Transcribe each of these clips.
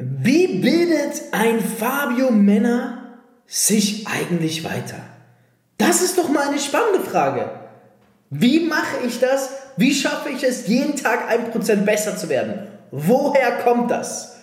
Wie bildet ein Fabio Männer sich eigentlich weiter? Das ist doch mal eine spannende Frage. Wie mache ich das? Wie schaffe ich es, jeden Tag ein Prozent besser zu werden? Woher kommt das?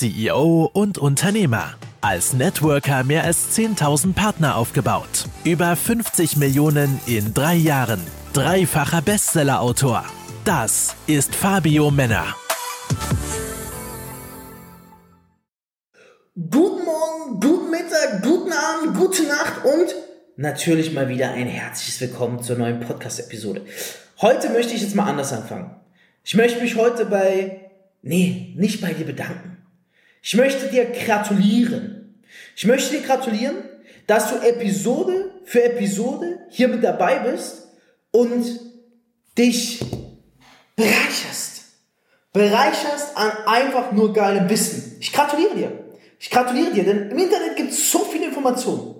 CEO und Unternehmer. Als Networker mehr als 10.000 Partner aufgebaut. Über 50 Millionen in drei Jahren. Dreifacher Bestsellerautor. Das ist Fabio Männer. Guten Morgen, guten Mittag, guten Abend, gute Nacht und natürlich mal wieder ein herzliches Willkommen zur neuen Podcast-Episode. Heute möchte ich jetzt mal anders anfangen. Ich möchte mich heute bei, nee, nicht bei dir bedanken. Ich möchte dir gratulieren. Ich möchte dir gratulieren, dass du Episode für Episode hier mit dabei bist und dich bereicherst. Bereicherst an einfach nur geilem Wissen. Ich gratuliere dir. Ich gratuliere dir, denn im Internet gibt es so viele Informationen.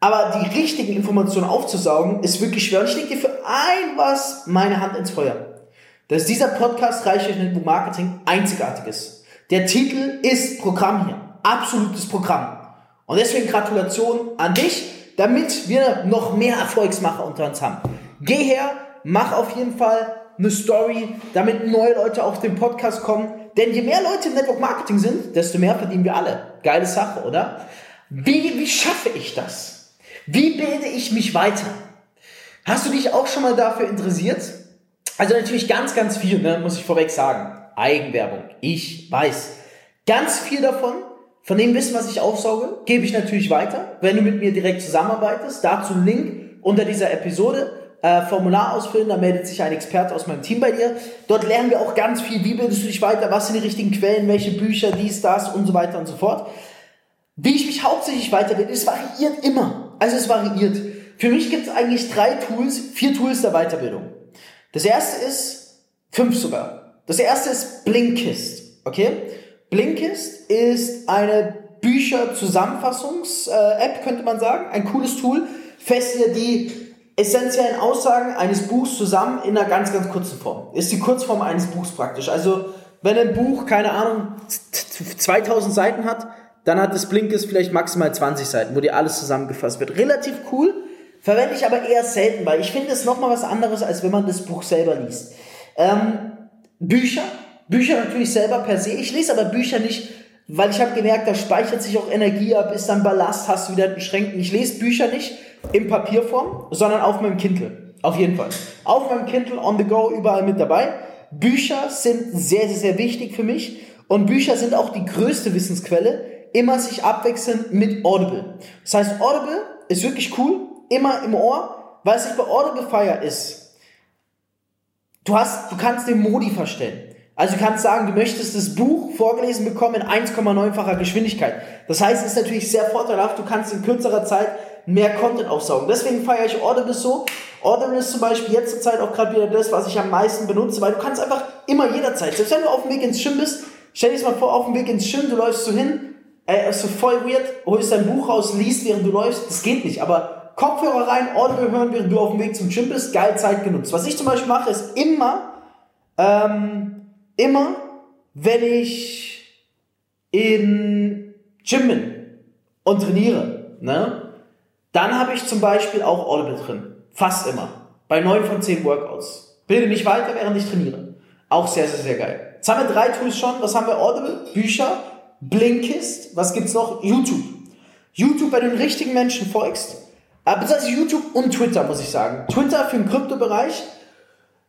Aber die richtigen Informationen aufzusaugen, ist wirklich schwer. Und ich lege dir für ein was meine Hand ins Feuer. Dass dieser Podcast Reichweite Marketing einzigartig ist. Der Titel ist Programm hier. Absolutes Programm. Und deswegen Gratulation an dich, damit wir noch mehr Erfolgsmacher unter uns haben. Geh her, mach auf jeden Fall eine Story, damit neue Leute auf den Podcast kommen. Denn je mehr Leute im Network Marketing sind, desto mehr verdienen wir alle. Geile Sache, oder? Wie, wie schaffe ich das? Wie bilde ich mich weiter? Hast du dich auch schon mal dafür interessiert? Also natürlich ganz, ganz viel, ne, muss ich vorweg sagen. Eigenwerbung. Ich weiß. Ganz viel davon, von dem Wissen, was ich aufsauge, gebe ich natürlich weiter. Wenn du mit mir direkt zusammenarbeitest, dazu Link unter dieser Episode. Äh, Formular ausfüllen, da meldet sich ein Experte aus meinem Team bei dir. Dort lernen wir auch ganz viel, wie bildest du dich weiter, was sind die richtigen Quellen, welche Bücher, dies, das und so weiter und so fort. Wie ich mich hauptsächlich weiterbilde, es variiert immer. Also es variiert. Für mich gibt es eigentlich drei Tools, vier Tools der Weiterbildung. Das erste ist, fünf sogar. Das erste ist Blinkist. Okay? Blinkist ist eine Bücher-Zusammenfassungs-App, könnte man sagen. Ein cooles Tool. Fest dir die essentiellen Aussagen eines Buchs zusammen in einer ganz, ganz kurzen Form. Ist die Kurzform eines Buchs praktisch. Also, wenn ein Buch, keine Ahnung, 2000 Seiten hat, dann hat das Blinkist vielleicht maximal 20 Seiten, wo dir alles zusammengefasst wird. Relativ cool, verwende ich aber eher selten, weil ich finde es nochmal was anderes, als wenn man das Buch selber liest. Ähm, Bücher, Bücher natürlich selber per se. Ich lese aber Bücher nicht, weil ich habe gemerkt, da speichert sich auch Energie ab, ist dann Ballast, hast du wieder den. Ich lese Bücher nicht in Papierform, sondern auf meinem Kindle. Auf jeden Fall. Auf meinem Kindle, on the go, überall mit dabei. Bücher sind sehr, sehr, sehr wichtig für mich. Und Bücher sind auch die größte Wissensquelle. Immer sich abwechseln mit Audible. Das heißt, Audible ist wirklich cool. Immer im Ohr. Was ich bei Audible feier ist, Du hast, du kannst den Modi verstellen. Also du kannst sagen, du möchtest das Buch vorgelesen bekommen in 1,9-facher Geschwindigkeit. Das heißt, es ist natürlich sehr vorteilhaft, du kannst in kürzerer Zeit mehr Content aufsaugen. Deswegen feiere ich Audible so. Audible ist zum Beispiel jetzt zur Zeit auch gerade wieder das, was ich am meisten benutze, weil du kannst einfach immer jederzeit, selbst wenn du auf dem Weg ins Gym bist, stell dir das mal vor, auf dem Weg ins Gym, du läufst so hin, ey, ist so voll weird, holst dein Buch raus, liest, während du läufst, das geht nicht, aber Kopfhörer rein, Audible hören, während du auf dem Weg zum Gym bist, geil Zeit genutzt. Was ich zum Beispiel mache, ist immer, ähm, immer, wenn ich in Gym bin und trainiere, ne, dann habe ich zum Beispiel auch Audible drin. Fast immer. Bei neun von zehn Workouts. Bilde mich weiter, während ich trainiere. Auch sehr, sehr, sehr geil. Jetzt haben wir drei Tools schon. Was haben wir? Audible, Bücher, Blinkist. Was gibt's noch? YouTube. YouTube, wenn du den richtigen Menschen folgst, aber besonders YouTube und Twitter, muss ich sagen. Twitter für den Kryptobereich,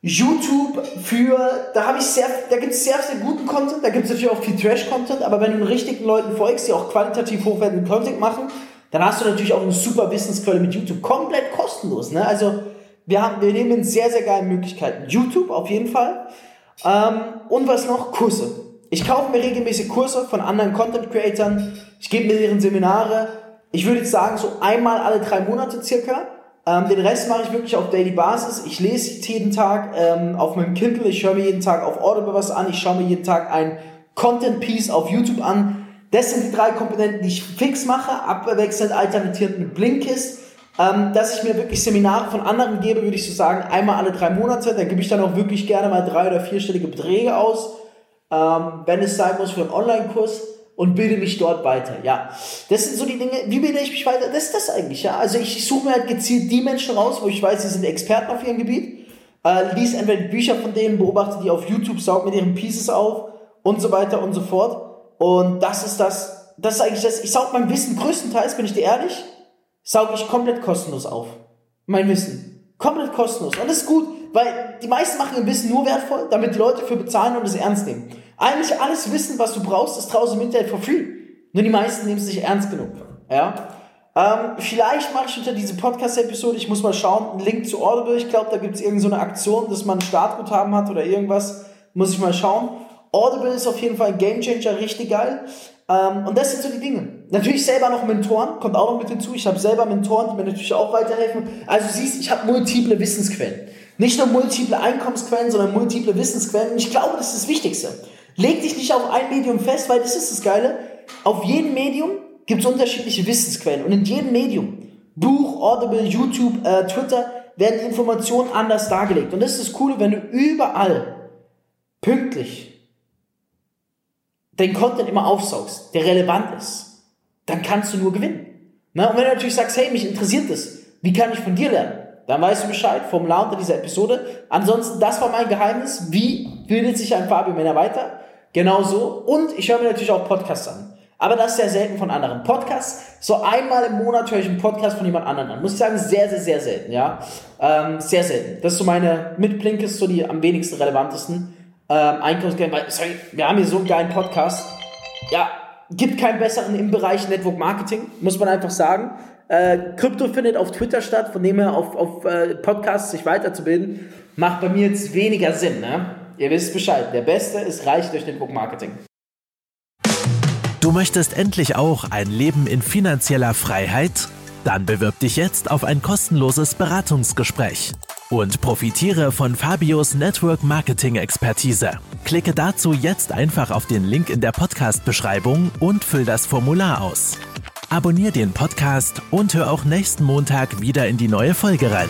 YouTube für, da habe ich sehr, da gibt es sehr, sehr guten Content, da gibt es natürlich auch viel Trash-Content, aber wenn du den richtigen Leuten folgst, die auch qualitativ hochwertigen Content machen, dann hast du natürlich auch eine super Wissensquelle mit YouTube. Komplett kostenlos, ne? Also, wir haben, wir nehmen sehr, sehr geile Möglichkeiten. YouTube auf jeden Fall. Ähm, und was noch? Kurse. Ich kaufe mir regelmäßig Kurse von anderen Content-Creatern. Ich gebe mir deren Seminare ich würde jetzt sagen, so einmal alle drei Monate circa. Ähm, den Rest mache ich wirklich auf Daily Basis. Ich lese jeden Tag ähm, auf meinem Kindle, ich höre mir jeden Tag auf Audible was an, ich schaue mir jeden Tag ein Content Piece auf YouTube an. Das sind die drei Komponenten, die ich fix mache, abwechselnd alternatierend mit Blinkist. Ähm, dass ich mir wirklich Seminare von anderen gebe, würde ich so sagen, einmal alle drei Monate. Da gebe ich dann auch wirklich gerne mal drei- oder vierstellige Beträge aus, ähm, wenn es sein muss für einen Online-Kurs und bilde mich dort weiter. Ja, das sind so die Dinge. Wie bilde ich mich weiter? Das ist das eigentlich. Ja, also ich, suche mir halt gezielt die Menschen raus, wo ich weiß, sie sind Experten auf ihrem Gebiet. Äh, lies entweder Bücher von denen, beobachte die auf YouTube, saug mit ihren Pieces auf und so weiter und so fort. Und das ist das. Das ist eigentlich das. Ich saug mein Wissen größtenteils, bin ich dir ehrlich sauge ich komplett kostenlos auf. Mein Wissen. Komplett kostenlos. Und das ist gut, weil die meisten machen ihr Wissen nur wertvoll, damit die Leute für bezahlen und es ernst nehmen. Eigentlich alles Wissen, was du brauchst, ist draußen im Internet for free. Nur die meisten nehmen es nicht ernst genug. Ja? Ähm, vielleicht mache ich unter diese Podcast-Episode, ich muss mal schauen, einen Link zu Audible. Ich glaube, da gibt es irgendeine so eine dass man ein Startguthaben hat oder irgendwas. Muss ich mal schauen. Audible ist auf jeden Fall ein Gamechanger, richtig geil. Ähm, und das sind so die Dinge. Natürlich selber noch Mentoren, kommt auch noch mit hinzu. Ich habe selber Mentoren, die mir natürlich auch weiterhelfen. Also siehst, ich habe multiple Wissensquellen. Nicht nur multiple Einkommensquellen, sondern multiple Wissensquellen. Und ich glaube, das ist das Wichtigste. Leg dich nicht auf ein Medium fest, weil das ist das Geile. Auf jedem Medium gibt es unterschiedliche Wissensquellen. Und in jedem Medium, Buch, Audible, YouTube, äh, Twitter, werden Informationen anders dargelegt. Und das ist das Coole, wenn du überall pünktlich den Content immer aufsaugst, der relevant ist, dann kannst du nur gewinnen. Na, und wenn du natürlich sagst, hey, mich interessiert das, wie kann ich von dir lernen? Dann weißt du Bescheid, Formular unter dieser Episode. Ansonsten, das war mein Geheimnis. Wie bildet sich ein Fabio Männer weiter? Genau so. Und ich höre mir natürlich auch Podcasts an. Aber das sehr selten von anderen. Podcasts, so einmal im Monat höre ich einen Podcast von jemand anderem an. Muss ich sagen, sehr, sehr, sehr selten, ja. Ähm, sehr selten. Das ist so meine, mit ist so die am wenigsten relevantesten ähm, Einkaufsgeld, weil, sorry, wir haben hier so einen geilen Podcast. Ja, gibt keinen besseren im Bereich Network Marketing, muss man einfach sagen. Äh, Krypto findet auf Twitter statt, von dem her auf, auf äh, Podcasts sich weiterzubilden, macht bei mir jetzt weniger Sinn. Ne? Ihr wisst Bescheid, der Beste ist reich durch Network Marketing. Du möchtest endlich auch ein Leben in finanzieller Freiheit? Dann bewirb dich jetzt auf ein kostenloses Beratungsgespräch und profitiere von Fabios Network Marketing Expertise. Klicke dazu jetzt einfach auf den Link in der Podcast-Beschreibung und füll das Formular aus. Abonnier den Podcast und hör auch nächsten Montag wieder in die neue Folge rein.